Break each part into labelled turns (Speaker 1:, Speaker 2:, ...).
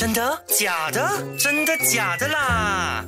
Speaker 1: 真的？假的？真的假的啦？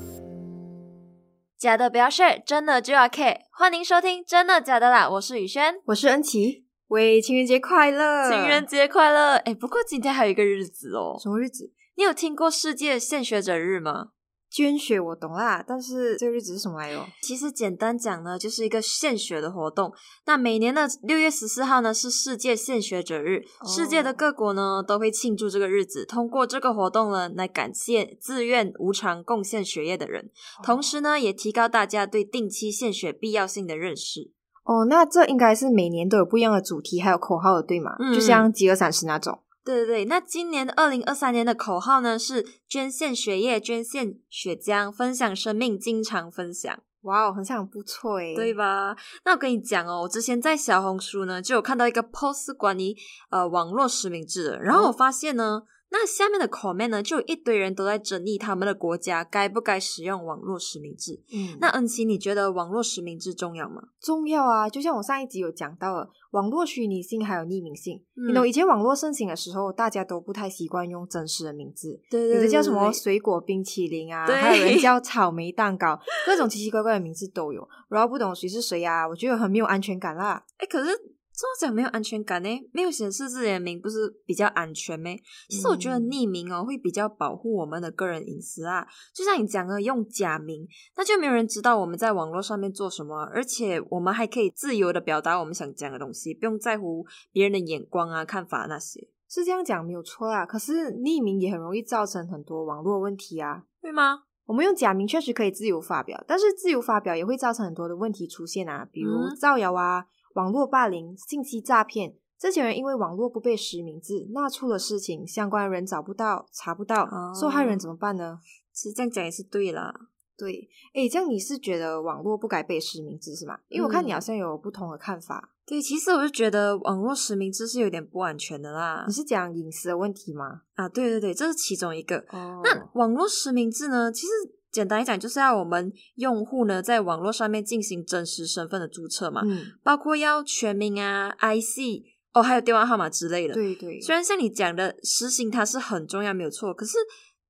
Speaker 2: 假的不要 share，真的就要 care。欢迎收听《真的假的啦》，我是宇轩，
Speaker 3: 我是恩琪。喂，情人节快乐！
Speaker 2: 情人节快乐！哎，不过今天还有一个日子哦，
Speaker 3: 什么日子？
Speaker 2: 你有听过世界献血者日吗？
Speaker 3: 捐血我懂啦，但是这个日子是什么来着？
Speaker 2: 其实简单讲呢，就是一个献血的活动。那每年的六月十四号呢，是世界献血者日，世界的各国呢都会庆祝这个日子，通过这个活动呢来感谢自愿无偿贡献血液的人，同时呢也提高大家对定期献血必要性的认识。
Speaker 3: 哦，那这应该是每年都有不一样的主题还有口号的，对吗？就像饥饿三十那种。
Speaker 2: 对对对，那今年二零二三年的口号呢是捐献血液，捐献血浆，分享生命，经常分享。
Speaker 3: 哇哦，很像不错诶，
Speaker 2: 对吧？那我跟你讲哦，我之前在小红书呢就有看到一个 post 关于呃网络实名制的，然后我发现呢。那下面的 comment 呢，就有一堆人都在争议他们的国家该不该使用网络实名制。嗯，那恩琪，你觉得网络实名制重要吗？
Speaker 3: 重要啊！就像我上一集有讲到了，网络虚拟性还有匿名性。你懂，以前网络盛行的时候，大家都不太习惯用真实的名字，
Speaker 2: 对对，
Speaker 3: 有的叫什么水果冰淇淋啊，还有人叫草莓蛋糕，各种奇奇怪怪的名字都有。然后不懂谁是谁呀，我觉得很没有安全感啦。
Speaker 2: 哎，可是。这么讲没有安全感呢？没有显示自己的名不是比较安全吗？其实我觉得匿名哦会比较保护我们的个人隐私啊。就像你讲的，用假名，那就没有人知道我们在网络上面做什么，而且我们还可以自由的表达我们想讲的东西，不用在乎别人的眼光啊、看法那些。
Speaker 3: 是这样讲没有错啊。可是匿名也很容易造成很多网络问题啊，
Speaker 2: 对吗？
Speaker 3: 我们用假名确实可以自由发表，但是自由发表也会造成很多的问题出现啊，比如造谣啊。网络霸凌、信息诈骗，这些人因为网络不被实名制，那出了事情，相关人找不到、查不到，受害人怎么办呢？
Speaker 2: 其实这样讲也是对啦。
Speaker 3: 对，哎，这样你是觉得网络不该被实名制是吗？因为我看你好像有不同的看法。
Speaker 2: 对，其实我就觉得网络实名制是有点不安全的啦。
Speaker 3: 你是讲隐私的问题吗？
Speaker 2: 啊，对对对，这是其中一个。那网络实名制呢？其实。简单一讲，就是要我们用户呢在网络上面进行真实身份的注册嘛，嗯，包括要全名啊、IC 哦，还有电话号码之类的。
Speaker 3: 对对。
Speaker 2: 虽然像你讲的实行它是很重要，没有错。可是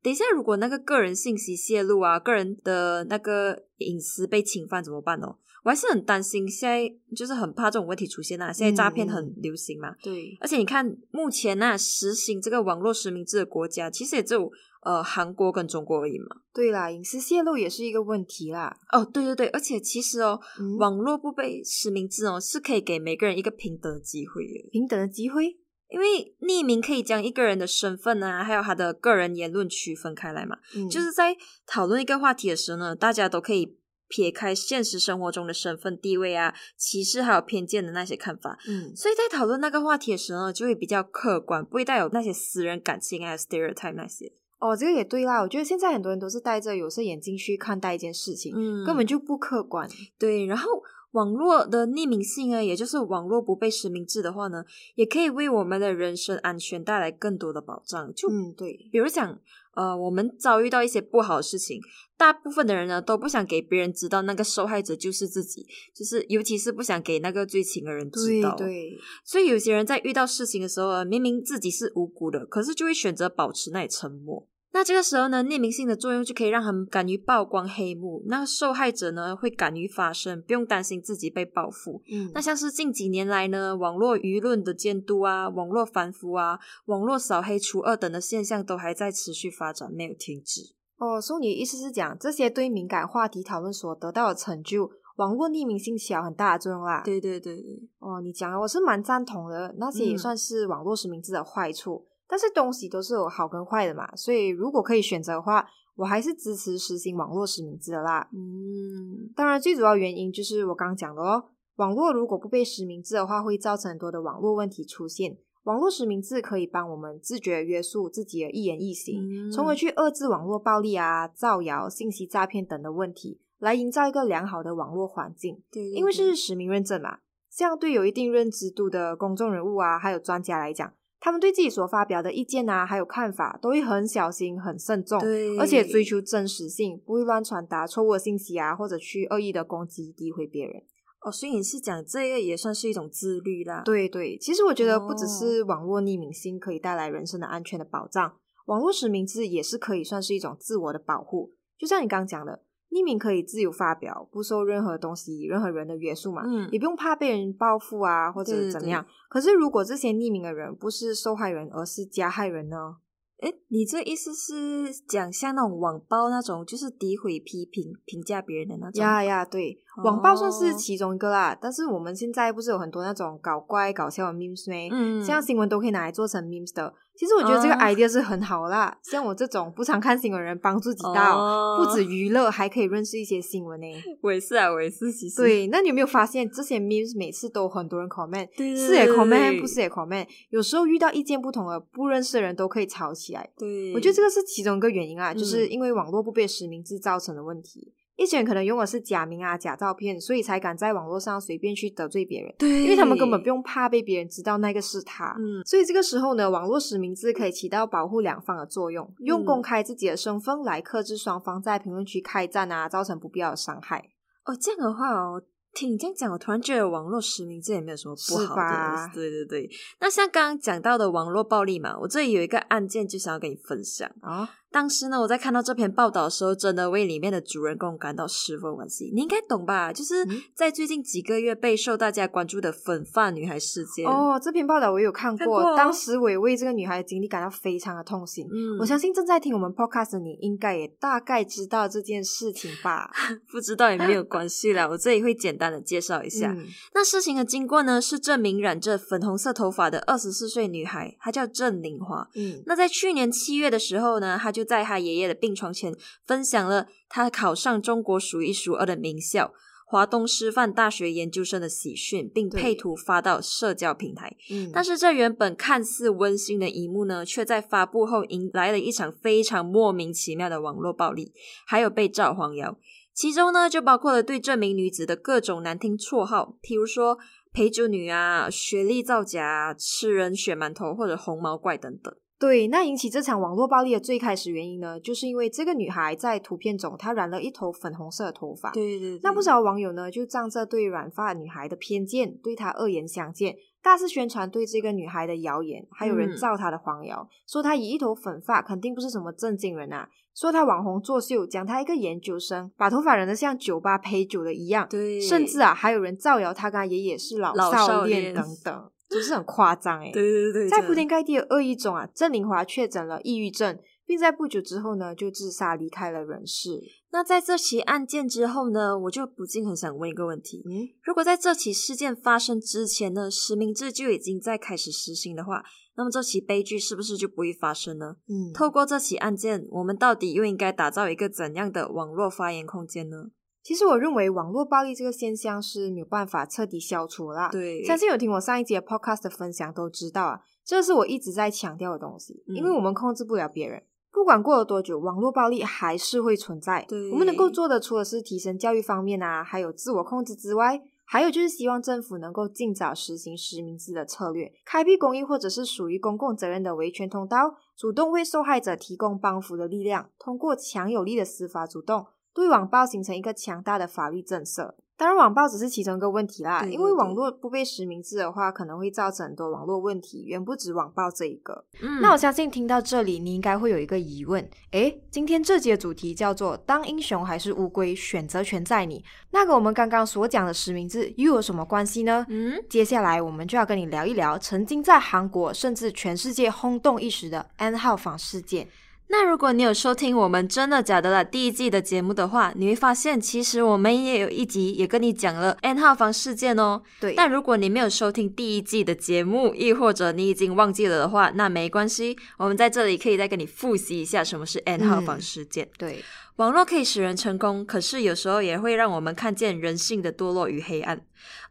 Speaker 2: 等一下，如果那个个人信息泄露啊，个人的那个隐私被侵犯怎么办哦？我还是很担心，现在就是很怕这种问题出现啊。现在诈骗很流行嘛，
Speaker 3: 对。
Speaker 2: 而且你看，目前那实行这个网络实名制的国家，其实也只有。呃，韩国跟中国而已嘛。
Speaker 3: 对啦，隐私泄露也是一个问题啦。
Speaker 2: 哦，对对对，而且其实哦，网络不被实名制哦，是可以给每个人一个平等的机会的。
Speaker 3: 平等的机会，
Speaker 2: 因为匿名可以将一个人的身份啊，还有他的个人言论区分开来嘛。嗯，就是在讨论一个话题的时候呢，大家都可以撇开现实生活中的身份地位啊、歧视还有偏见的那些看法。嗯，所以在讨论那个话题的时候，就会比较客观，不会带有那些私人感情啊、stereotype 那些。
Speaker 3: 哦，这个也对啦。我觉得现在很多人都是戴着有色眼镜去看待一件事情，嗯，根本就不客观。
Speaker 2: 对，然后网络的匿名性呢，也就是网络不被实名制的话呢，也可以为我们的人身安全带来更多的保障。就
Speaker 3: 嗯，对，
Speaker 2: 比如讲，呃，我们遭遇到一些不好的事情，大部分的人呢都不想给别人知道那个受害者就是自己，就是尤其是不想给那个最亲的人知道。
Speaker 3: 对，
Speaker 2: 所以有些人在遇到事情的时候，明明自己是无辜的，可是就会选择保持那里沉默。那这个时候呢，匿名性的作用就可以让他们敢于曝光黑幕，那受害者呢会敢于发声，不用担心自己被报复。嗯，那像是近几年来呢，网络舆论的监督啊，网络反腐啊，网络扫黑除恶等的现象都还在持续发展，没有停止。
Speaker 3: 哦，所以你的意思是讲，这些对敏感话题讨论所得到的成就，网络匿名性起了很大的作用啦？
Speaker 2: 对对对对。
Speaker 3: 哦，你讲的我是蛮赞同的，那些也算是网络实名制的坏处。但是东西都是有好跟坏的嘛，所以如果可以选择的话，我还是支持实行网络实名制的啦。嗯，当然最主要原因就是我刚刚讲的哦，网络如果不被实名制的话，会造成很多的网络问题出现。网络实名制可以帮我们自觉约束自己的一言一行，从而去遏制网络暴力啊、造谣、信息诈骗等的问题，来营造一个良好的网络环境。
Speaker 2: 对，
Speaker 3: 因为是实名认证嘛，这样对有一定认知度的公众人物啊，还有专家来讲。他们对自己所发表的意见啊，还有看法，都会很小心、很慎重，而且追求真实性，不会乱传达错误的信息啊，或者去恶意的攻击、诋毁别人。
Speaker 2: 哦，所以你是讲这个也算是一种自律啦？
Speaker 3: 对对，其实我觉得不只是网络匿名性可以带来人身的安全的保障，网络实名制也是可以算是一种自我的保护。就像你刚刚讲的，匿名可以自由发表，不受任何东西、任何人的约束嘛，嗯，也不用怕被人报复啊或者怎么样。可是如果这些匿名的人不是受害人，而是加害人呢？
Speaker 2: 哎，你这意思是讲像那种网暴那种，就是诋毁、批评、评价别人的那种？
Speaker 3: 呀呀，对，网暴算是其中一个啦。但是我们现在不是有很多那种搞怪、搞笑的 memes 吗？嗯，像新闻都可以拿来做成 memes 的。其实我觉得这个 idea 是很好啦，像我这种不常看新闻人，帮助几道，不止娱乐，还可以认识一些新闻呢。
Speaker 2: 我也是啊，我也是。其实
Speaker 3: 对，那你有没有发现这些 memes 每次都很多人 comment，是也 comment，不是也 comment，有时候遇到意见不同的不认识的人都可以吵起来。
Speaker 2: 对，
Speaker 3: 我觉得这个是其中一个原因啊，就是因为网络不被实名制造成的问题。一些人可能用的是假名啊、假照片，所以才敢在网络上随便去得罪别人。
Speaker 2: 对，
Speaker 3: 因为他们根本不用怕被别人知道那个是他。嗯，所以这个时候呢，网络实名制可以起到保护两方的作用，用公开自己的身份来克制双方在评论区开战啊，造成不必要的伤害。
Speaker 2: 哦，这样的话哦。听你这样讲，我突然觉得网络实名制也没有什么不好的。对对对，那像刚刚讲到的网络暴力嘛，我这里有一个案件，就想要跟你分享啊。当时呢，我在看到这篇报道的时候，真的为里面的主人公感到十分惋惜。你应该懂吧？就是在最近几个月备受大家关注的粉发女孩事件。
Speaker 3: 哦，这篇报道我有看过，当时我也为这个女孩的经历感到非常的痛心。嗯，我相信正在听我们 podcast 的你，应该也大概知道这件事情吧？
Speaker 2: 不知道也没有关系啦，我这里会简单的介绍一下。那事情的经过呢，是这名染着粉红色头发的二十四岁女孩，她叫郑玲华。嗯，那在去年七月的时候呢，她就在他爷爷的病床前分享了他考上中国数一数二的名校华东师范大学研究生的喜讯，并配图发到社交平台。嗯，但是这原本看似温馨的一幕呢，却在发布后迎来了一场非常莫名其妙的网络暴力，还有被造黄谣。其中呢，就包括了对这名女子的各种难听绰号，譬如说陪酒女啊、学历造假、吃人血馒头或者红毛怪等等。
Speaker 3: 对，那引起这场网络暴力的最开始原因呢，就是因为这个女孩在图片中她染了一头粉红色的头发。
Speaker 2: 对对。
Speaker 3: 那不少网友呢，就仗着对染发女孩的偏见，对她恶言相见，大肆宣传对这个女孩的谣言，还有人造她的黄谣，说她以一头粉发肯定不是什么正经人啊。说她网红作秀，讲她一个研究生，把头发染得像酒吧陪酒的一样，
Speaker 2: 对，
Speaker 3: 甚至啊，还有人造谣她跟他爷爷是老少恋等等，就是很夸张哎。
Speaker 2: 对对对，
Speaker 3: 在铺天盖地的恶意中啊，郑玲华确诊了抑郁症，并在不久之后呢就自杀离开了人世。
Speaker 2: 那在这起案件之后呢，我就不禁很想问一个问题：嗯，如果在这起事件发生之前呢，实名制就已经在开始实行的话？那么这起悲剧是不是就不会发生呢？嗯，透过这起案件，我们到底又应该打造一个怎样的网络发言空间呢？
Speaker 3: 其实我认为网络暴力这个现象是没有办法彻底消除啦。
Speaker 2: 对，
Speaker 3: 相信有听我上一节 podcast 的分享都知道啊，这是我一直在强调的东西。因为我们控制不了别人，不管过了多久，网络暴力还是会存在。
Speaker 2: 对，
Speaker 3: 我们能够做的，除了是提升教育方面啊，还有自我控制之外。还有就是希望政府能够尽早实行实名制的策略，开辟公益或者是属于公共责任的维权通道，主动为受害者提供帮扶的力量，通过强有力的司法主动，对网暴形成一个强大的法律震慑。当然，网暴只是其中一个问题啦。因为网络不被实名制的话，可能会造成很多网络问题，远不止网暴这一个。嗯，那我相信听到这里，你应该会有一个疑问：诶，今天这节主题叫做“当英雄还是乌龟，选择权在你”，那个我们刚刚所讲的实名制又有什么关系呢？嗯，接下来我们就要跟你聊一聊曾经在韩国甚至全世界轰动一时的 N 号房事件。
Speaker 2: 那如果你有收听我们真的假的了第一季的节目的话，你会发现其实我们也有一集也跟你讲了 N 号房事件哦。
Speaker 3: 对。
Speaker 2: 但如果你没有收听第一季的节目，亦或者你已经忘记了的话，那没关系，我们在这里可以再跟你复习一下什么是 N 号房事件。
Speaker 3: 对。
Speaker 2: 网络可以使人成功，可是有时候也会让我们看见人性的堕落与黑暗。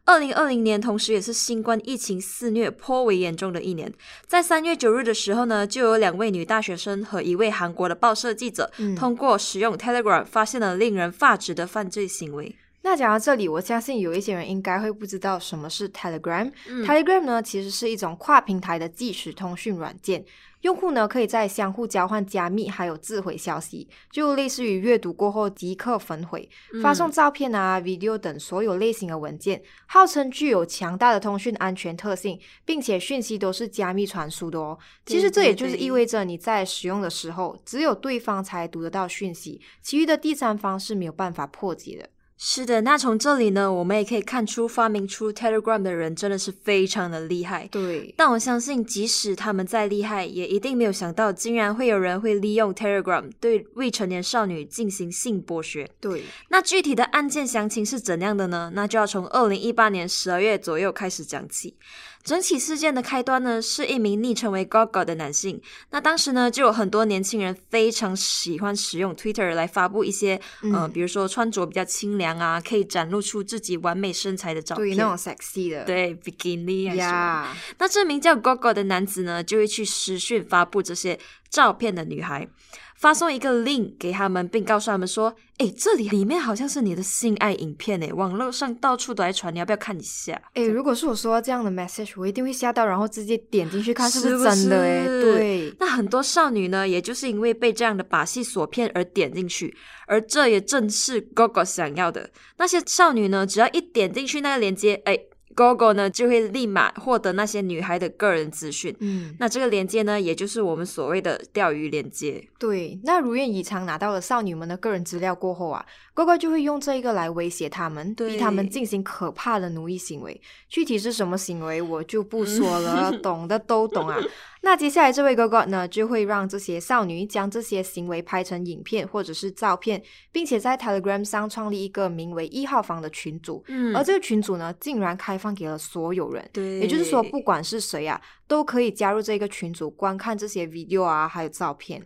Speaker 2: 二零二零年，同时也是新冠疫情肆虐颇为严重的一年。在三月九日的时候呢，就有两位女大学生和一位韩国的报社记者，通过使用 Telegram 发现了令人发指的犯罪行为。
Speaker 3: 那讲到这里，我相信有一些人应该会不知道什么是 Telegram。Telegram 呢，其实是一种跨平台的即时通讯软件。用户呢可以在相互交换加密还有自毁消息，就类似于阅读过后即刻焚毁，发送照片啊、video 等所有类型的文件，号称具有强大的通讯安全特性，并且讯息都是加密传输的哦。其实这也就是意味着你在使用的时候，只有对方才读得到讯息，其余的第三方是没有办法破解的。
Speaker 2: 是的，那从这里呢，我们也可以看出发明出 Telegram 的人真的是非常的厉害。
Speaker 3: 对，
Speaker 2: 但我相信，即使他们再厉害，也一定没有想到，竟然会有人会利用 Telegram 对未成年少女进行性剥削。
Speaker 3: 对，
Speaker 2: 那具体的案件详情是怎样的呢？那就要从二零一八年十二月左右开始讲起。整起事件的开端呢，是一名昵称为 Gogo 的男性。那当时呢，就有很多年轻人非常喜欢使用 Twitter 来发布一些，呃，比如说穿着比较清凉啊，可以展露出自己完美身材的照片，
Speaker 3: 对那种 sexy 的，
Speaker 2: 对 bikini 啊。那这名叫 Gogo 的男子呢，就会去私讯发布这些照片的女孩。发送一个 link 给他们，并告诉他们说：“哎，这里里面好像是你的性爱影片诶，网络上到处都在传，你要不要看一下？”
Speaker 3: 哎，如果是我收到这样的 message，我一定会吓到，然后直接点进去看是不是真的诶，对。
Speaker 2: 那很多少女呢，也就是因为被这样的把戏所骗而点进去，而这也正是 Gogo 想要的。那些少女呢，只要一点进去那个链接，哎。Google 呢就会立马获得那些女孩的个人资讯，嗯，那这个连接呢，也就是我们所谓的钓鱼连接。
Speaker 3: 对，那如愿以偿拿到了少女们的个人资料过后啊，Google 就会用这一个来威胁他们，逼他们进行可怕的奴役行为。具体是什么行为，我就不说了，懂的都懂啊。那接下来这位哥哥呢，就会让这些少女将这些行为拍成影片或者是照片，并且在 Telegram 上创立一个名为一号房的群组。嗯，而这个群组呢，竟然开放给了所有人。
Speaker 2: 对，
Speaker 3: 也就是说，不管是谁啊，都可以加入这个群组，观看这些 video 啊，还有照片。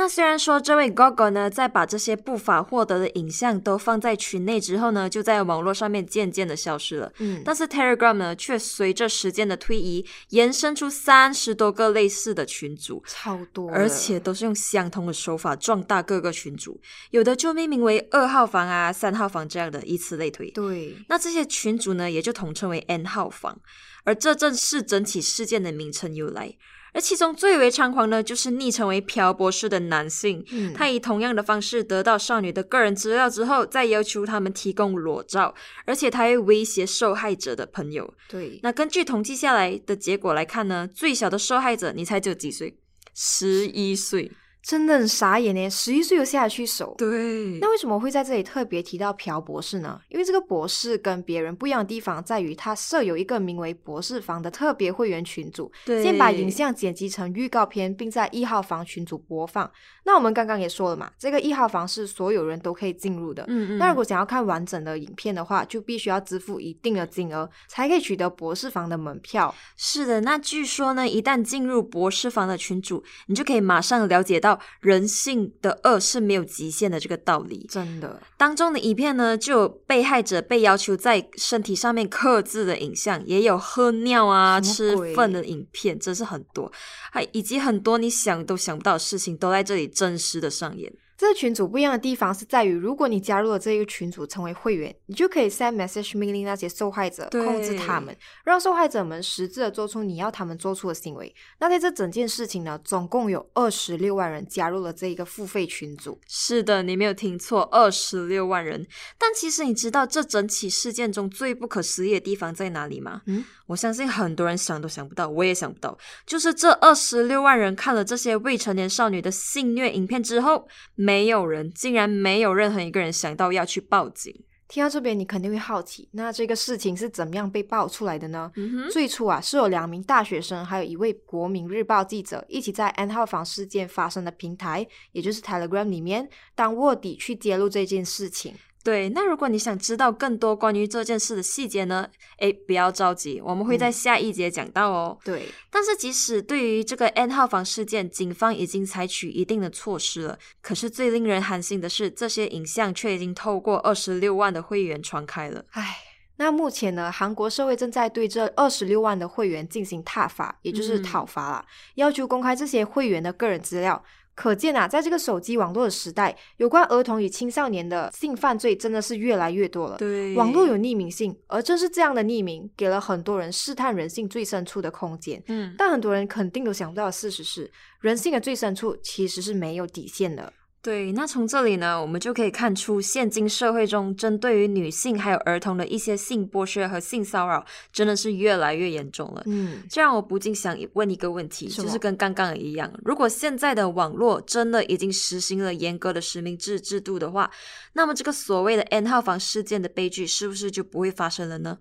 Speaker 2: 那虽然说这位 Gogo 呢，在把这些不法获得的影像都放在群内之后呢，就在网络上面渐渐的消失了。嗯，但是 Telegram 呢，却随着时间的推移，延伸出三十多个类似的群组，
Speaker 3: 超多，
Speaker 2: 而且都是用相同的手法壮大各个群组，有的就命名为二号房啊、三号房这样的，以此类推。
Speaker 3: 对，
Speaker 2: 那这些群组呢，也就统称为 N 号房，而这正是整起事件的名称由来。而其中最为猖狂的，就是昵称为朴博士的男性。嗯，他以同样的方式得到少女的个人资料之后，再要求他们提供裸照，而且他还威胁受害者的朋友。
Speaker 3: 对，
Speaker 2: 那根据统计下来的结果来看呢，最小的受害者，你猜只有几岁？十一岁。
Speaker 3: 真的很傻眼呢，十一岁就下得去手。
Speaker 2: 对，
Speaker 3: 那为什么会在这里特别提到朴博士呢？因为这个博士跟别人不一样的地方在于，他设有一个名为“博士房”的特别会员群组，先把影像剪辑成预告片，并在一号房群组播放。那我们刚刚也说了嘛，这个一号房是所有人都可以进入的。嗯嗯。那如果想要看完整的影片的话，就必须要支付一定的金额，才可以取得博士房的门票。
Speaker 2: 是的，那据说呢，一旦进入博士房的群组，你就可以马上了解到。人性的恶是没有极限的这个道理，
Speaker 3: 真的。
Speaker 2: 当中的影片呢，就有被害者被要求在身体上面刻字的影像，也有喝尿啊、吃粪的影片，真是很多，还以及很多你想都想不到的事情，都在这里真实的上演。
Speaker 3: 这群组不一样的地方是在于，如果你加入了这一个群组成为会员，你就可以 send message 命令那些受害者，控制他们，让受害者们实质的做出你要他们做出的行为。那在这整件事情呢，总共有二十六万人加入了这一个付费群组。
Speaker 2: 是的，你没有听错，二十六万人。但其实你知道这整起事件中最不可思议的地方在哪里吗？嗯。我相信很多人想都想不到，我也想不到，就是这二十六万人看了这些未成年少女的性虐影片之后，没有人，竟然没有任何一个人想到要去报警。
Speaker 3: 听到这边，你肯定会好奇，那这个事情是怎么样被爆出来的呢？最初啊，是有两名大学生，还有一位国民日报记者，一起在 N 号房事件发生的平台，也就是 Telegram 里面当卧底去揭露这件事情。
Speaker 2: 对，那如果你想知道更多关于这件事的细节呢？诶，不要着急，我们会在下一节讲到哦。
Speaker 3: 对，
Speaker 2: 但是即使对于这个 N 号房事件，警方已经采取一定的措施了，可是最令人寒心的是，这些影像却已经透过二十六万的会员传开了。
Speaker 3: 唉，那目前呢，韩国社会正在对这二十六万的会员进行踏伐，也就是讨伐了，要求公开这些会员的个人资料。可见啊，在这个手机网络的时代，有关儿童与青少年的性犯罪真的是越来越多了。
Speaker 2: 对，
Speaker 3: 网络有匿名性，而正是这样的匿名，给了很多人试探人性最深处的空间。
Speaker 2: 嗯，
Speaker 3: 但很多人肯定都想不到的事实是，人性的最深处其实是没有底线的。
Speaker 2: 对，那从这里呢，我们就可以看出，现今社会中针对于女性还有儿童的一些性剥削和性骚扰，真的是越来越严重了。
Speaker 3: 嗯，
Speaker 2: 这让我不禁想问一个问题，就是跟刚刚一样，如果现在的网络真的已经实行了严格的实名制制度的话，那么这个所谓的 N 号房事件的悲剧是不是就不会发生了呢？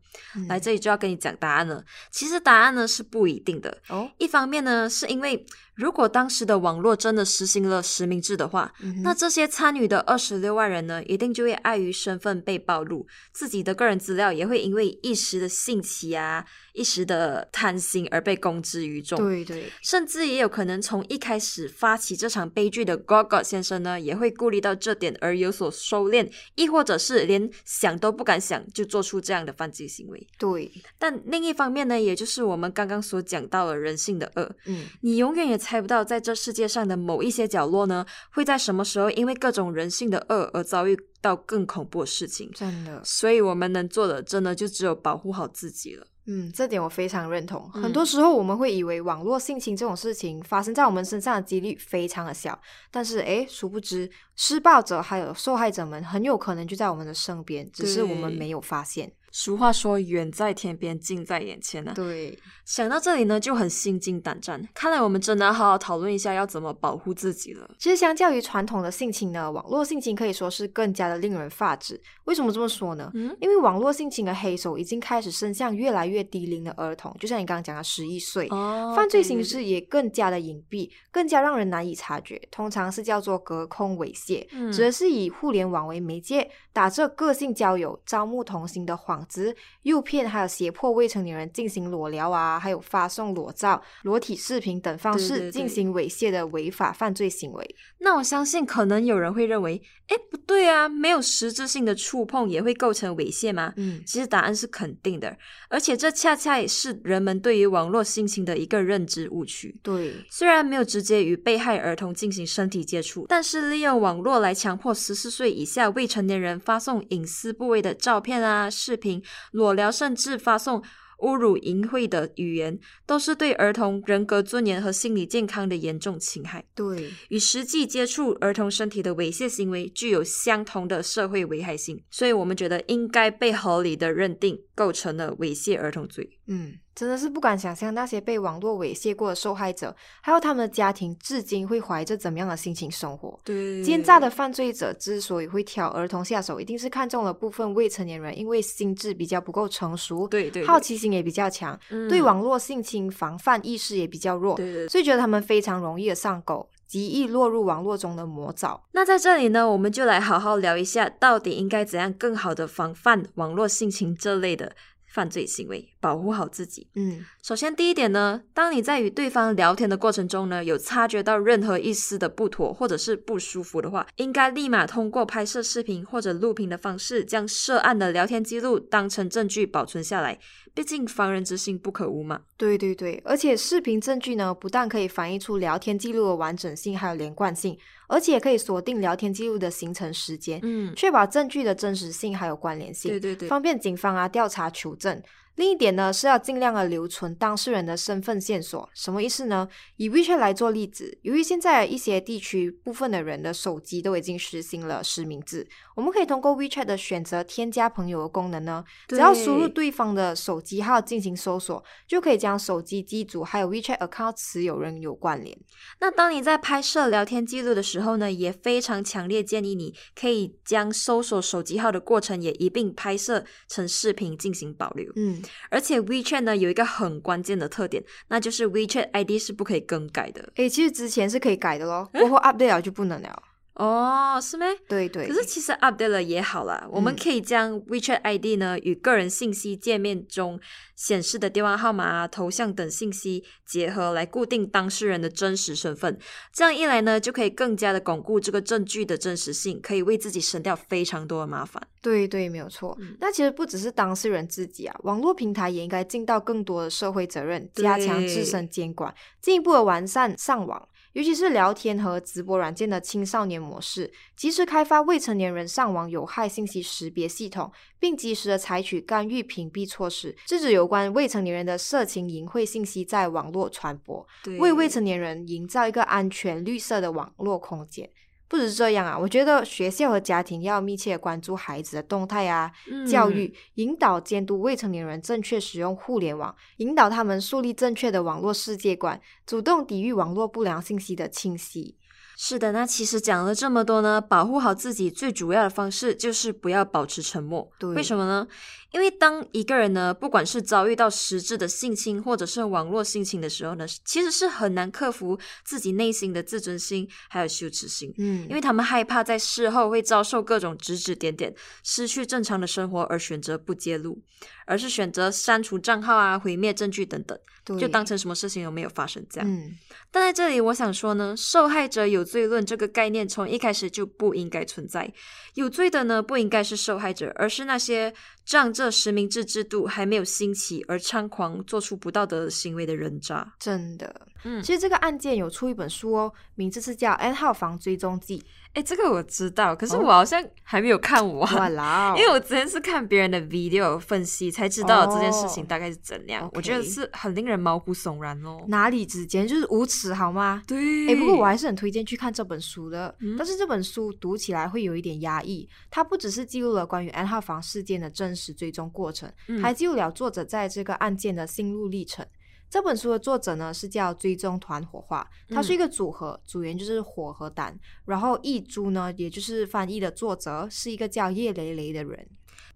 Speaker 2: 来这里就要跟你讲答案了。其实答案呢是不一定的。
Speaker 3: 哦，
Speaker 2: 一方面呢，是因为如果当时的网络真的实行了实名制的话，那这些参与的二十六万人呢，一定就会碍于身份被暴露，自己的个人资料也会因为一时的兴起啊。一时的贪心而被公之于众，
Speaker 3: 对对，
Speaker 2: 甚至也有可能从一开始发起这场悲剧的 Gogo 先生呢，也会顾虑到这点而有所收敛，亦或者是连想都不敢想就做出这样的犯罪行为。
Speaker 3: 对，
Speaker 2: 但另一方面呢，也就是我们刚刚所讲到的人性的恶，
Speaker 3: 嗯，
Speaker 2: 你永远也猜不到，在这世界上的某一些角落呢，会在什么时候因为各种人性的恶而遭遇到更恐怖的事情。
Speaker 3: 真的，
Speaker 2: 所以我们能做的，真的就只有保护好自己了。
Speaker 3: 嗯，这点我非常认同。很多时候我们会以为网络性侵这种事情发生在我们身上的几率非常的小，但是诶，殊不知施暴者还有受害者们很有可能就在我们的身边，只是我们没有发现。
Speaker 2: 俗话说“远在天边，近在眼前”呢。
Speaker 3: 对，
Speaker 2: 想到这里呢，就很心惊胆战。看来我们真的要好好讨论一下要怎么保护自己了。
Speaker 3: 其实，相较于传统的性侵呢，网络性侵可以说是更加的令人发指。为什么这么说呢？嗯，因为网络性侵的黑手已经开始伸向越来越低龄的儿童，就像你刚刚讲的十一岁。
Speaker 2: 哦，
Speaker 3: 犯罪形式也更加的隐蔽，更加让人难以察觉。通常是叫做隔空猥亵，指的是以互联网为媒介，打着个性交友、招募同行的幌子，诱骗还有胁迫未成年人进行裸聊啊，还有发送裸照、裸体视频等方式进行猥亵的违法犯罪行为。
Speaker 2: 那我相信，可能有人会认为，哎，不对啊，没有实质性的触碰也会构成猥亵吗？
Speaker 3: 嗯，
Speaker 2: 其实答案是肯定的，而且这恰恰也是人们对于网络性侵的一个认知误区。
Speaker 3: 对，
Speaker 2: 虽然没有直接与被害儿童进行身体接触，但是利用网络来强迫十四岁以下未成年人发送隐私部位的照片啊、视频、裸聊，甚至发送。侮辱淫秽的语言，都是对儿童人格尊严和心理健康的严重侵害。
Speaker 3: 对，
Speaker 2: 与实际接触儿童身体的猥亵行为具有相同的社会危害性，所以我们觉得应该被合理的认定构成了猥亵儿童罪。
Speaker 3: 嗯。真的是不敢想象那些被网络猥亵过的受害者，还有他们的家庭，至今会怀着怎么样的心情生活？
Speaker 2: 对，
Speaker 3: 奸诈的犯罪者之所以会挑儿童下手，一定是看中了部分未成年人，因为心智比较不够成熟，
Speaker 2: 对对，
Speaker 3: 好奇心也比较强，对网络性侵防范意识也比较弱，
Speaker 2: 对对，
Speaker 3: 所以觉得他们非常容易的上钩，极易落入网络中的魔爪。
Speaker 2: 那在这里呢，我们就来好好聊一下，到底应该怎样更好的防范网络性侵这类的。犯罪行为，保护好自己。
Speaker 3: 嗯，
Speaker 2: 首先第一点呢，当你在与对方聊天的过程中呢，有察觉到任何一丝的不妥或者是不舒服的话，应该立马通过拍摄视频或者录屏的方式，将涉案的聊天记录当成证据保存下来。毕竟防人之心不可无嘛。
Speaker 3: 对对对，而且视频证据呢，不但可以反映出聊天记录的完整性，还有连贯性，而且可以锁定聊天记录的形成时间，
Speaker 2: 嗯，
Speaker 3: 确保证据的真实性还有关联性，
Speaker 2: 对对对，
Speaker 3: 方便警方啊调查求证。另一点呢，是要尽量的留存当事人的身份线索。什么意思呢？以 WeChat 来做例子，由于现在一些地区部分的人的手机都已经实行了实名制，我们可以通过 WeChat 的选择添加朋友的功能呢，只要输入对方的手机号进行搜索，就可以将手机机主还有 WeChat account 持有人有关联。
Speaker 2: 那当你在拍摄聊天记录的时候呢，也非常强烈建议你可以将搜索手机号的过程也一并拍摄成视频进行保留。
Speaker 3: 嗯。
Speaker 2: 而且 WeChat 呢有一个很关键的特点，那就是 WeChat ID 是不可以更改的。
Speaker 3: 诶，其实之前是可以改的咯，过后 update 了就不能了。
Speaker 2: 哦，是吗？
Speaker 3: 对对。
Speaker 2: 可是其实 update 了也好啦，我们可以将 WeChat ID 呢与个人信息界面中显示的电话号码、头像等信息结合，来固定当事人的真实身份。这样一来呢，就可以更加的巩固这个证据的真实性，可以为自己省掉非常多的麻烦。
Speaker 3: 对对，没有错。那其实不只是当事人自己啊，网络平台也应该尽到更多的社会责任，加强自身监管，进一步的完善上网。尤其是聊天和直播软件的青少年模式，及时开发未成年人上网有害信息识别系统，并及时的采取干预屏蔽措施，制止有关未成年人的色情淫秽信息在网络传播，为未成年人营造一个安全绿色的网络空间。不止这样啊，我觉得学校和家庭要密切关注孩子的动态啊，教育、引导、监督未成年人正确使用互联网，引导他们树立正确的网络世界观，主动抵御网络不良信息的侵袭。
Speaker 2: 是的，那其实讲了这么多呢，保护好自己最主要的方式就是不要保持沉默。对为什么呢？因为当一个人呢，不管是遭遇到实质的性侵，或者是网络性侵的时候呢，其实是很难克服自己内心的自尊心还有羞耻心。嗯，因为他们害怕在事后会遭受各种指指点点，失去正常的生活，而选择不揭露，而是选择删除账号啊、毁灭证据等等，就当成什么事情都没有发生这样。嗯，但在这里我想说呢，受害者有罪论这个概念从一开始就不应该存在。有罪的呢，不应该是受害者，而是那些仗这实名制制度还没有兴起而猖狂做出不道德行为的人渣。
Speaker 3: 真的，嗯，其实这个案件有出一本书哦，名字是叫《N 号房追踪记》。
Speaker 2: 哎，这个我知道，可是我好像还没有看完，因为我之前是看别人的 video 分析才知道这件事情大概是怎样。我觉得是很令人毛骨悚然哦。
Speaker 3: 哪里之间就是无耻好吗？
Speaker 2: 对。
Speaker 3: 哎，不过我还是很推荐去看这本书的，但是这本书读起来会有一点压抑。它不只是记录了关于 N 号房事件的真实追踪过程，还记录了作者在这个案件的心路历程。这本书的作者呢是叫追踪团火化，它是一个组合，组员就是火和胆，然后译珠呢，也就是翻译的作者是一个叫叶雷雷的人。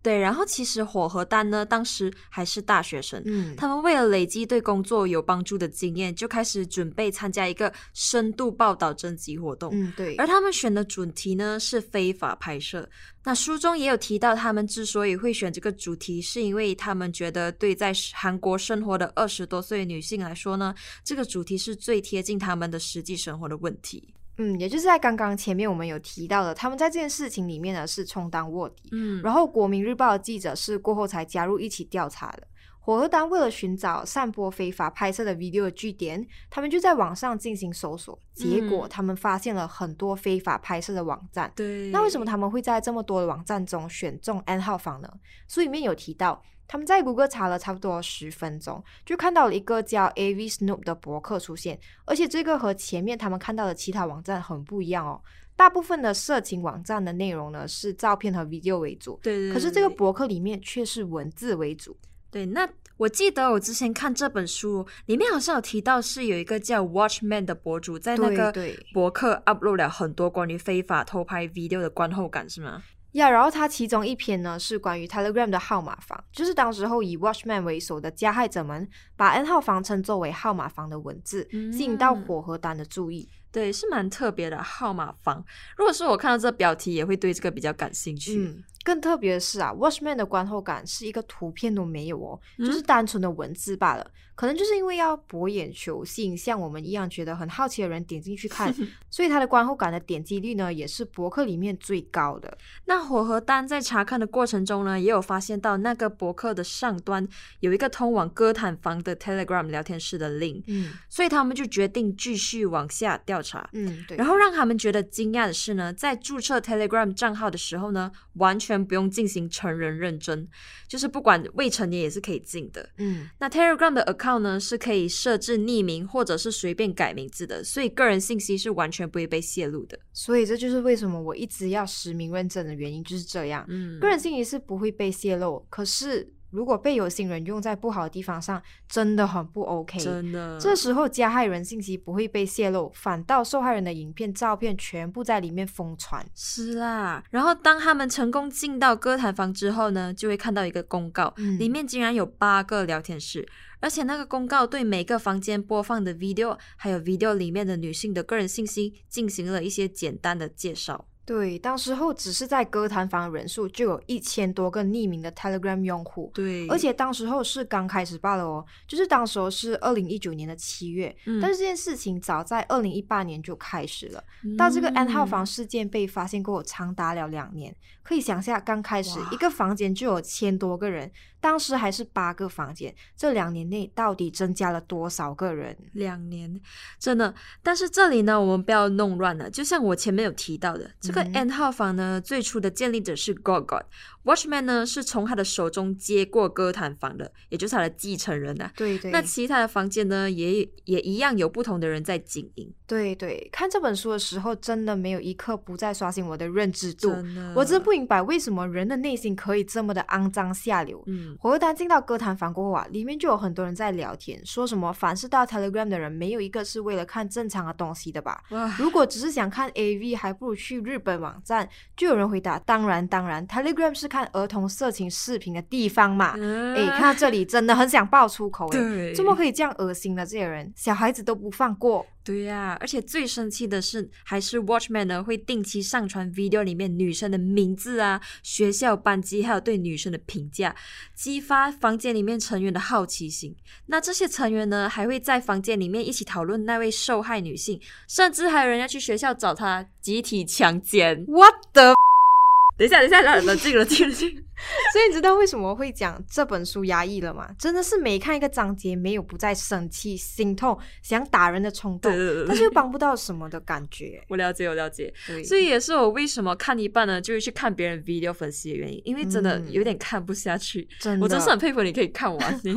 Speaker 2: 对，然后其实火和丹呢，当时还是大学生，嗯，他们为了累积对工作有帮助的经验，就开始准备参加一个深度报道征集活动，
Speaker 3: 嗯，对。
Speaker 2: 而他们选的主题呢是非法拍摄。那书中也有提到，他们之所以会选这个主题，是因为他们觉得对在韩国生活的二十多岁女性来说呢，这个主题是最贴近他们的实际生活的问题。
Speaker 3: 嗯，也就是在刚刚前面我们有提到的，他们在这件事情里面呢是充当卧底，嗯，然后国民日报的记者是过后才加入一起调查的。火和丹为了寻找散播非法拍摄的 video 的据点，他们就在网上进行搜索，结果他们发现了很多非法拍摄的网站。
Speaker 2: 对，
Speaker 3: 那为什么他们会在这么多的网站中选中 N 号房呢？书里面有提到。他们在谷歌查了差不多十分钟，就看到了一个叫 AV Snoop 的博客出现，而且这个和前面他们看到的其他网站很不一样哦。大部分的色情网站的内容呢是照片和 video 为主，
Speaker 2: 对对。
Speaker 3: 可是这个博客里面却是文字为主。
Speaker 2: 对，那我记得我之前看这本书里面好像有提到是有一个叫 Watchman 的博主在那个博客 upload 了很多关于非法偷拍 video 的观后感，是吗？
Speaker 3: 呀，然后它其中一篇呢是关于 Telegram 的号码房，就是当时候以 Watchman 为首的加害者们把 N 号房称作为号码房的文字，吸引到火和丹的注意。
Speaker 2: 对，是蛮特别的号码房。如果是我看到这标题，也会对这个比较感兴趣。
Speaker 3: 更特别的是啊，Watchman 的观后感是一个图片都没有哦，就是单纯的文字罢了。可能就是因为要博眼球，吸引像我们一样觉得很好奇的人点进去看，所以它的观后感的点击率呢，也是博客里面最高的。
Speaker 2: 那火和丹在查看的过程中呢，也有发现到那个博客的上端有一个通往歌坛房的 Telegram 聊天室的 link，嗯，所以他们就决定继续往下调查，
Speaker 3: 嗯，对。
Speaker 2: 然后让他们觉得惊讶的是呢，在注册 Telegram 账号的时候呢，完全不用进行成人认证，就是不管未成年也是可以进的，嗯。那 Telegram 的 account 呢是可以设置匿名或者是随便改名字的，所以个人信息是完全不会被泄露的。
Speaker 3: 所以这就是为什么我一直要实名认证的原因，就是这样。嗯，个人信息是不会被泄露，可是。如果被有心人用在不好的地方上，真的很不 OK。
Speaker 2: 真的，
Speaker 3: 这时候加害人信息不会被泄露，反倒受害人的影片、照片全部在里面疯传。
Speaker 2: 是啦，然后当他们成功进到歌坛房之后呢，就会看到一个公告，里面竟然有八个聊天室，而且那个公告对每个房间播放的 video，还有 video 里面的女性的个人信息进行了一些简单的介绍。
Speaker 3: 对，当时候只是在歌坛房人数就有一千多个匿名的 Telegram 用户。
Speaker 2: 对，
Speaker 3: 而且当时候是刚开始罢了哦，就是当时候是二零一九年的七月，但是这件事情早在二零一八年就开始了。到这个 N 号房事件被发现过长达了两年，可以想下刚开始一个房间就有千多个人。当时还是八个房间，这两年内到底增加了多少个人？
Speaker 2: 两年，真的。但是这里呢，我们不要弄乱了。就像我前面有提到的，这个 N 号房呢，最初的建立者是 God God，Watchman 呢是从他的手中接过歌坛房的，也就是他的继承人呐。
Speaker 3: 对对。
Speaker 2: 那其他的房间呢，也也一样有不同的人在经营。
Speaker 3: 对对，看这本书的时候，真的没有一刻不再刷新我的认知度。我真不明白为什么人的内心可以这么的肮脏下流。嗯。火车丹进到歌坛房过后啊，里面就有很多人在聊天，说什么凡是到 Telegram 的人，没有一个是为了看正常的东西的吧？如果只是想看 AV，还不如去日本网站。就有人回答：当然，当然，Telegram 是看儿童色情视频的地方嘛。哎，看到这里真的很想爆粗口哎，怎么可以这样恶心的这些人，小孩子都不放过。
Speaker 2: 对呀，而且最生气的是，还是 Watchman 呢会定期上传 video 里面女生的名字啊、学校班级，还有对女生的评价，激发房间里面成员的好奇心。那这些成员呢，还会在房间里面一起讨论那位受害女性，甚至还有人要去学校找她集体强奸。
Speaker 3: What the？
Speaker 2: 等一下，等一下，冷静，冷静，冷静。
Speaker 3: 所以你知道为什么会讲这本书压抑了吗？真的是每看一个章节，没有不再生气、心痛、想打人的冲动，对对对但是又帮不到什么的感觉。
Speaker 2: 我了解，我了解。所以也是我为什么看一半呢，就是去看别人 video 分析的原因，因为真的有点看不下去。
Speaker 3: 真
Speaker 2: 的，我真是很佩服你可以看完，
Speaker 3: 因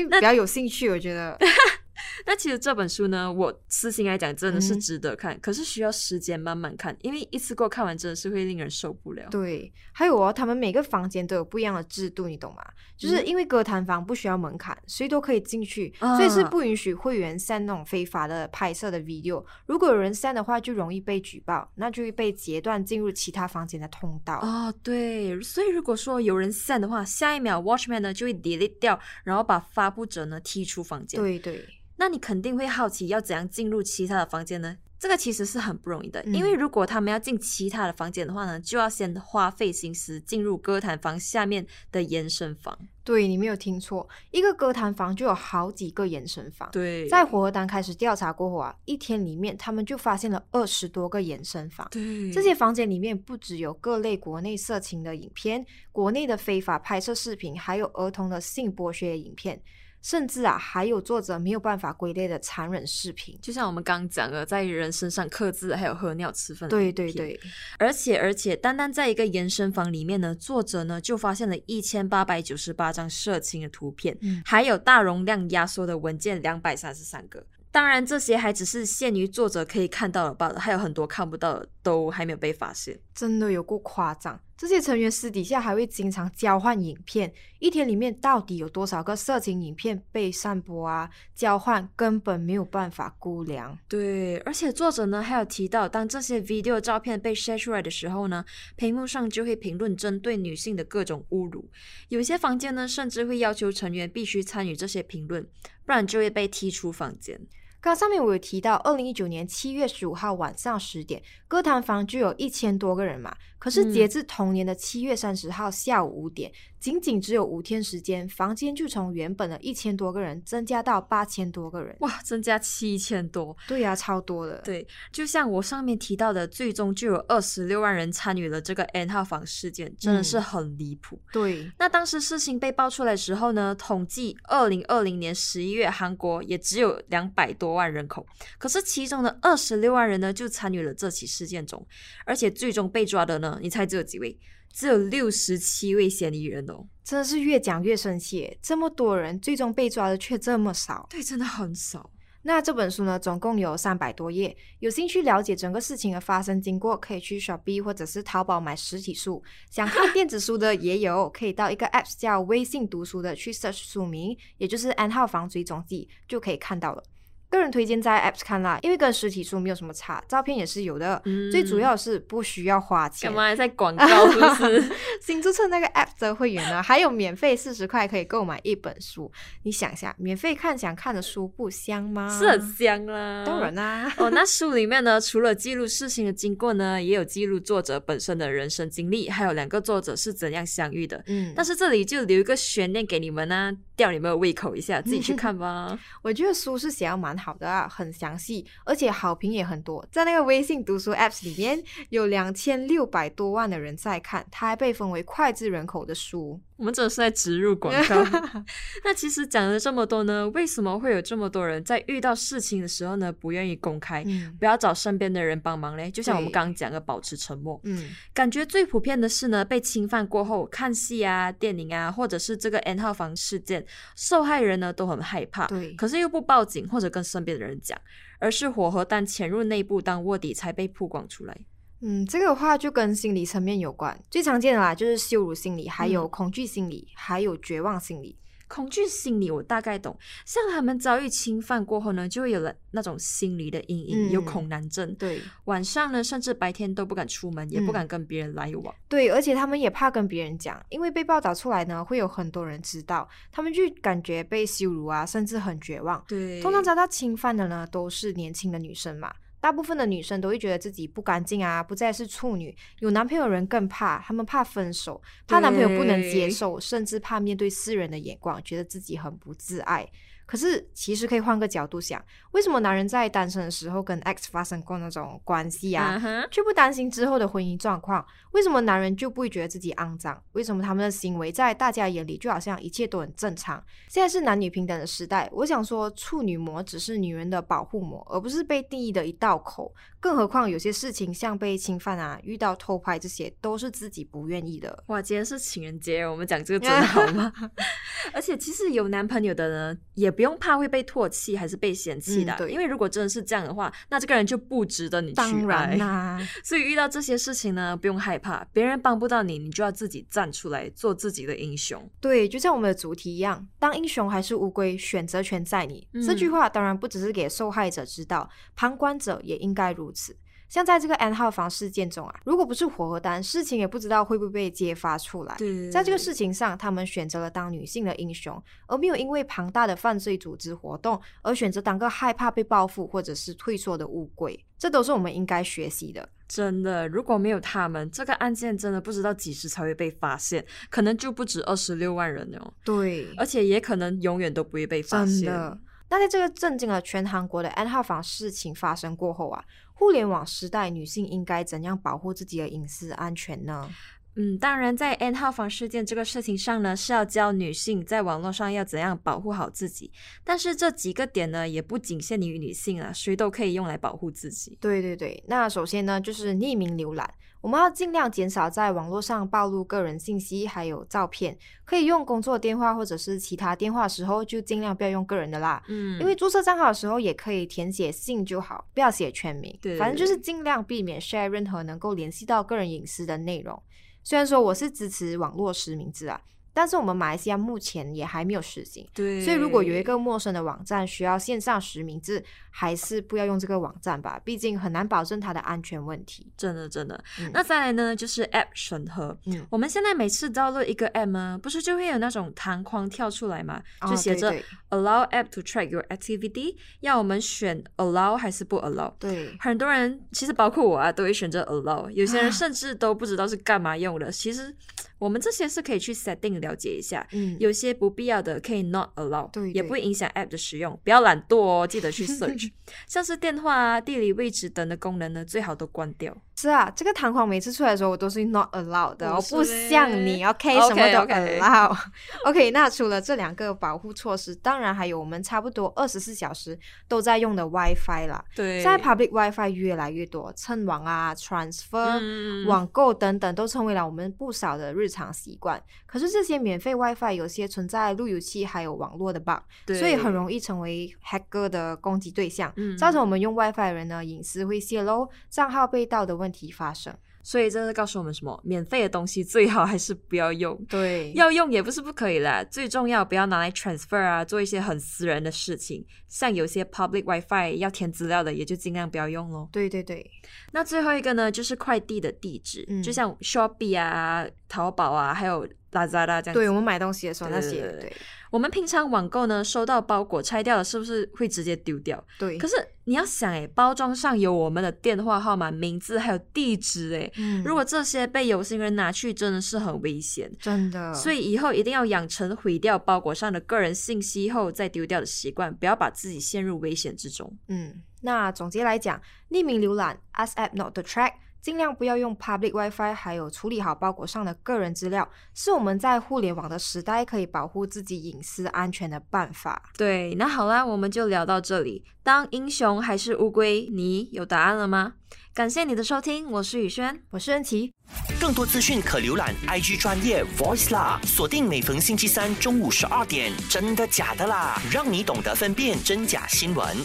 Speaker 3: 为比较有兴趣，我觉得。
Speaker 2: 那其实这本书呢，我私心来讲真的是值得看，可是需要时间慢慢看，因为一次过看完真的是会令人受不了。
Speaker 3: 对，还有哦，他们每个房间都有不一样的制度，你懂吗？就是因为歌坛房不需要门槛，谁都可以进去，所以是不允许会员 send 那种非法的拍摄的 video。如果有人 send 的话，就容易被举报，那就会被截断进入其他房间的通道。
Speaker 2: 哦，对，所以如果说有人 send 的话，下一秒 watchman 呢就会 delete 掉，然后把发布者呢踢出房间。
Speaker 3: 对对。
Speaker 2: 那你肯定会好奇要怎样进入其他的房间呢？这个其实是很不容易的，因为如果他们要进其他的房间的话呢，就要先花费心思进入歌坛房下面的延伸房。
Speaker 3: 对你没有听错，一个歌坛房就有好几个延伸房。
Speaker 2: 对，
Speaker 3: 在火河丹开始调查过后啊，一天里面他们就发现了二十多个延伸房。
Speaker 2: 对，
Speaker 3: 这些房间里面不只有各类国内色情的影片、国内的非法拍摄视频，还有儿童的性剥削影片。甚至啊，还有作者没有办法归类的残忍视频，
Speaker 2: 就像我们刚刚讲的，在人身上刻字，还有喝尿吃粪。
Speaker 3: 对对对，
Speaker 2: 而且而且，单单在一个延伸房里面呢，作者呢就发现了一千八百九十八张色情的图片，还有大容量压缩的文件两百三十三个。当然，这些还只是限于作者可以看到的罢了，还有很多看不到的都还没有被发现。
Speaker 3: 真的有够夸张！这些成员私底下还会经常交换影片，一天里面到底有多少个色情影片被散播啊？交换根本没有办法估量。
Speaker 2: 对，而且作者呢还有提到，当这些 video 照片被 share 出来的时候呢，屏幕上就会评论针对女性的各种侮辱，有些房间呢甚至会要求成员必须参与这些评论，不然就会被踢出房间。
Speaker 3: 刚上面我有提到，二零一九年七月十五号晚上十点，歌坛房就有一千多个人嘛。可是截至同年的七月三十号下午五点，仅仅只有五天时间，房间就从原本的一千多个人增加到八千多个人。
Speaker 2: 哇，增加七千多！
Speaker 3: 对呀，超多的。
Speaker 2: 对，就像我上面提到的，最终就有二十六万人参与了这个 N 号房事件，真的是很离谱。
Speaker 3: 对，
Speaker 2: 那当时事情被爆出来的时候呢，统计二零二零年十一月，韩国也只有两百多万人口，可是其中的二十六万人呢，就参与了这起事件中，而且最终被抓的呢。你猜只有几位？只有六十七位嫌疑人哦！
Speaker 3: 真的是越讲越生气，这么多人，最终被抓的却这么少。
Speaker 2: 对，真的很少。
Speaker 3: 那这本书呢，总共有三百多页。有兴趣了解整个事情的发生经过，可以去 Shopee 或者是淘宝买实体书。想看电子书的也有，可以到一个 App 叫微信读书的去 search 书名，也就是 N 号房追踪记，就可以看到了。个人推荐在 Apps 看啦，因为跟实体书没有什么差，照片也是有的。最主要是不需要花钱。
Speaker 2: 干嘛还在广告？是不是？
Speaker 3: 新注册那个 App 的会员呢，还有免费四十块可以购买一本书。你想一下，免费看想看的书不香吗？
Speaker 2: 是很香啦，
Speaker 3: 当然啦。
Speaker 2: 哦，那书里面呢，除了记录事情的经过呢，也有记录作者本身的人生经历，还有两个作者是怎样相遇的。嗯，但是这里就留一个悬念给你们呢，吊你们的胃口一下，自己去看吧。
Speaker 3: 我觉得书是写要蛮。好的啊，很详细，而且好评也很多。在那个微信读书 Apps 里面有两千六百多万的人在看，它还被分为脍炙人口的书。
Speaker 2: 我们真的是在植入广告。那其实讲了这么多呢，为什么会有这么多人在遇到事情的时候呢，不愿意公开，不要找身边的人帮忙嘞？就像我们刚刚讲的，保持沉默。嗯，感觉最普遍的是呢，被侵犯过后看戏啊、电影啊，或者是这个 N 号房事件，受害人呢都很害怕，
Speaker 3: 对，
Speaker 2: 可是又不报警或者跟身边的人讲，而是火核弹潜入内部当卧底才被曝光出来。
Speaker 3: 嗯，这个话就跟心理层面有关，最常见的啦就是羞辱心理，还有恐惧心理，还有绝望心理。
Speaker 2: 恐惧心理我大概懂，像他们遭遇侵犯过后呢，就会有了那种心理的阴影，有恐男症。
Speaker 3: 对，
Speaker 2: 晚上呢，甚至白天都不敢出门，也不敢跟别人来往。
Speaker 3: 对，而且他们也怕跟别人讲，因为被报道出来呢，会有很多人知道，他们就感觉被羞辱啊，甚至很绝望。
Speaker 2: 对，
Speaker 3: 通常遭到侵犯的呢，都是年轻的女生嘛。大部分的女生都会觉得自己不干净啊，不再是处女。有男朋友人更怕，他们怕分手，怕男朋友不能接受，甚至怕面对世人的眼光，觉得自己很不自爱。可是，其实可以换个角度想，为什么男人在单身的时候跟 X 发生过那种关系啊，却不担心之后的婚姻状况？为什么男人就不会觉得自己肮脏？为什么他们的行为在大家眼里就好像一切都很正常？现在是男女平等的时代，我想说，处女膜只是女人的保护膜，而不是被定义的一道口。更何况有些事情，像被侵犯啊、遇到偷拍，这些都是自己不愿意的。
Speaker 2: 哇，今天是情人节，我们讲这个真好吗？而且，其实有男朋友的呢也不用怕会被唾弃还是被嫌弃的，对因为如果真的是这样的话，那这个人就不值得你去
Speaker 3: 爱。
Speaker 2: 所以遇到这些事情呢，不用害怕，别人帮不到你，你就要自己站出来做自己的英雄。
Speaker 3: 对，就像我们的主题一样，当英雄还是乌龟，选择权在你。这句话当然不只是给受害者知道，旁观者也应该如。如此，像在这个 N 号房事件中啊，如果不是火核弹，事情也不知道会不会被揭发出来。在这个事情上，他们选择了当女性的英雄，而没有因为庞大的犯罪组织活动而选择当个害怕被报复或者是退缩的乌龟。这都是我们应该学习的。
Speaker 2: 真的，如果没有他们，这个案件真的不知道几时才会被发现，可能就不止二十六万人哦。
Speaker 3: 对，
Speaker 2: 而且也可能永远都不会被发现。
Speaker 3: 真的那在这个震惊了全韩国的 N 号房事情发生过后啊。互联网时代，女性应该怎样保护自己的隐私安全呢？
Speaker 2: 嗯，当然，在 N 号房事件这个事情上呢，是要教女性在网络上要怎样保护好自己。但是这几个点呢，也不仅限于女性啊，谁都可以用来保护自己。
Speaker 3: 对对对，那首先呢，就是匿名浏览。我们要尽量减少在网络上暴露个人信息，还有照片。可以用工作电话或者是其他电话时候，就尽量不要用个人的啦。嗯，因为注册账号的时候也可以填写姓就好，不要写全名。
Speaker 2: 对，
Speaker 3: 反正就是尽量避免 share 任何能够联系到个人隐私的内容。虽然说我是支持网络实名制啊。但是我们马来西亚目前也还没有实行，
Speaker 2: 对，
Speaker 3: 所以如果有一个陌生的网站需要线上实名制，还是不要用这个网站吧，毕竟很难保证它的安全问题。
Speaker 2: 真的真的。那再来呢，就是 App 审核。嗯，我们现在每次 download 一个 App 呢，不是就会有那种弹框跳出来嘛，就写着 Allow App to track your activity，要我们选 Allow 还是不 Allow？
Speaker 3: 对，
Speaker 2: 很多人其实包括我啊，都会选择 Allow，有些人甚至都不知道是干嘛用的。其实。我们这些是可以去 setting 了解一下，嗯，有些不必要的可以 not allow，
Speaker 3: 对，
Speaker 2: 也不会影响 app 的使用，不要懒惰哦，记得去 search，像是电话啊、地理位置等的功能呢，最好都关掉。
Speaker 3: 是啊，这个弹簧每次出来的时候，我都是 not allowed 的，我不像你，OK，什么都 allow。OK，那除了这两个保护措施，当然还有我们差不多二十四小时都在用的 WiFi 啦。
Speaker 2: 对，
Speaker 3: 现在 public WiFi 越来越多，蹭网啊、transfer、网购等等，都成为了我们不少的日常习惯。可是这些免费 WiFi 有些存在路由器还有网络的 bug，所以很容易成为 hacker 的攻击对象，造成我们用 WiFi 人呢隐私会泄露、账号被盗的问题发生。
Speaker 2: 所以这是告诉我们什么？免费的东西最好还是不要用。
Speaker 3: 对，
Speaker 2: 要用也不是不可以啦，最重要不要拿来 transfer 啊，做一些很私人的事情。像有些 public WiFi 要填资料的，也就尽量不要用咯。
Speaker 3: 对对对。
Speaker 2: 那最后一个呢，就是快递的地址，就像 Shopee 啊、淘宝啊，还有。拉扎拉这样，
Speaker 3: 对我们买东西的时候那些，对，
Speaker 2: 我们平常网购呢，收到包裹拆掉了，是不是会直接丢掉？
Speaker 3: 对。
Speaker 2: 可是你要想，哎，包装上有我们的电话号码、名字还有地址，哎，如果这些被有心人拿去，真的是很危险，
Speaker 3: 真的。
Speaker 2: 所以以后一定要养成毁掉包裹上的个人信息后再丢掉的习惯，不要把自己陷入危险之中。
Speaker 3: 嗯，那总结来讲，匿名浏览，ask app not to track。尽量不要用 public WiFi，还有处理好包裹上的个人资料，是我们在互联网的时代可以保护自己隐私安全的办法。
Speaker 2: 对，那好啦，我们就聊到这里。当英雄还是乌龟？你有答案了吗？感谢你的收听，我是宇轩，
Speaker 3: 我是恩琪。
Speaker 1: 更多资讯可浏览 IG 专业 Voice 啦，锁定每逢星期三中午十二点，真的假的啦，让你懂得分辨真假新闻。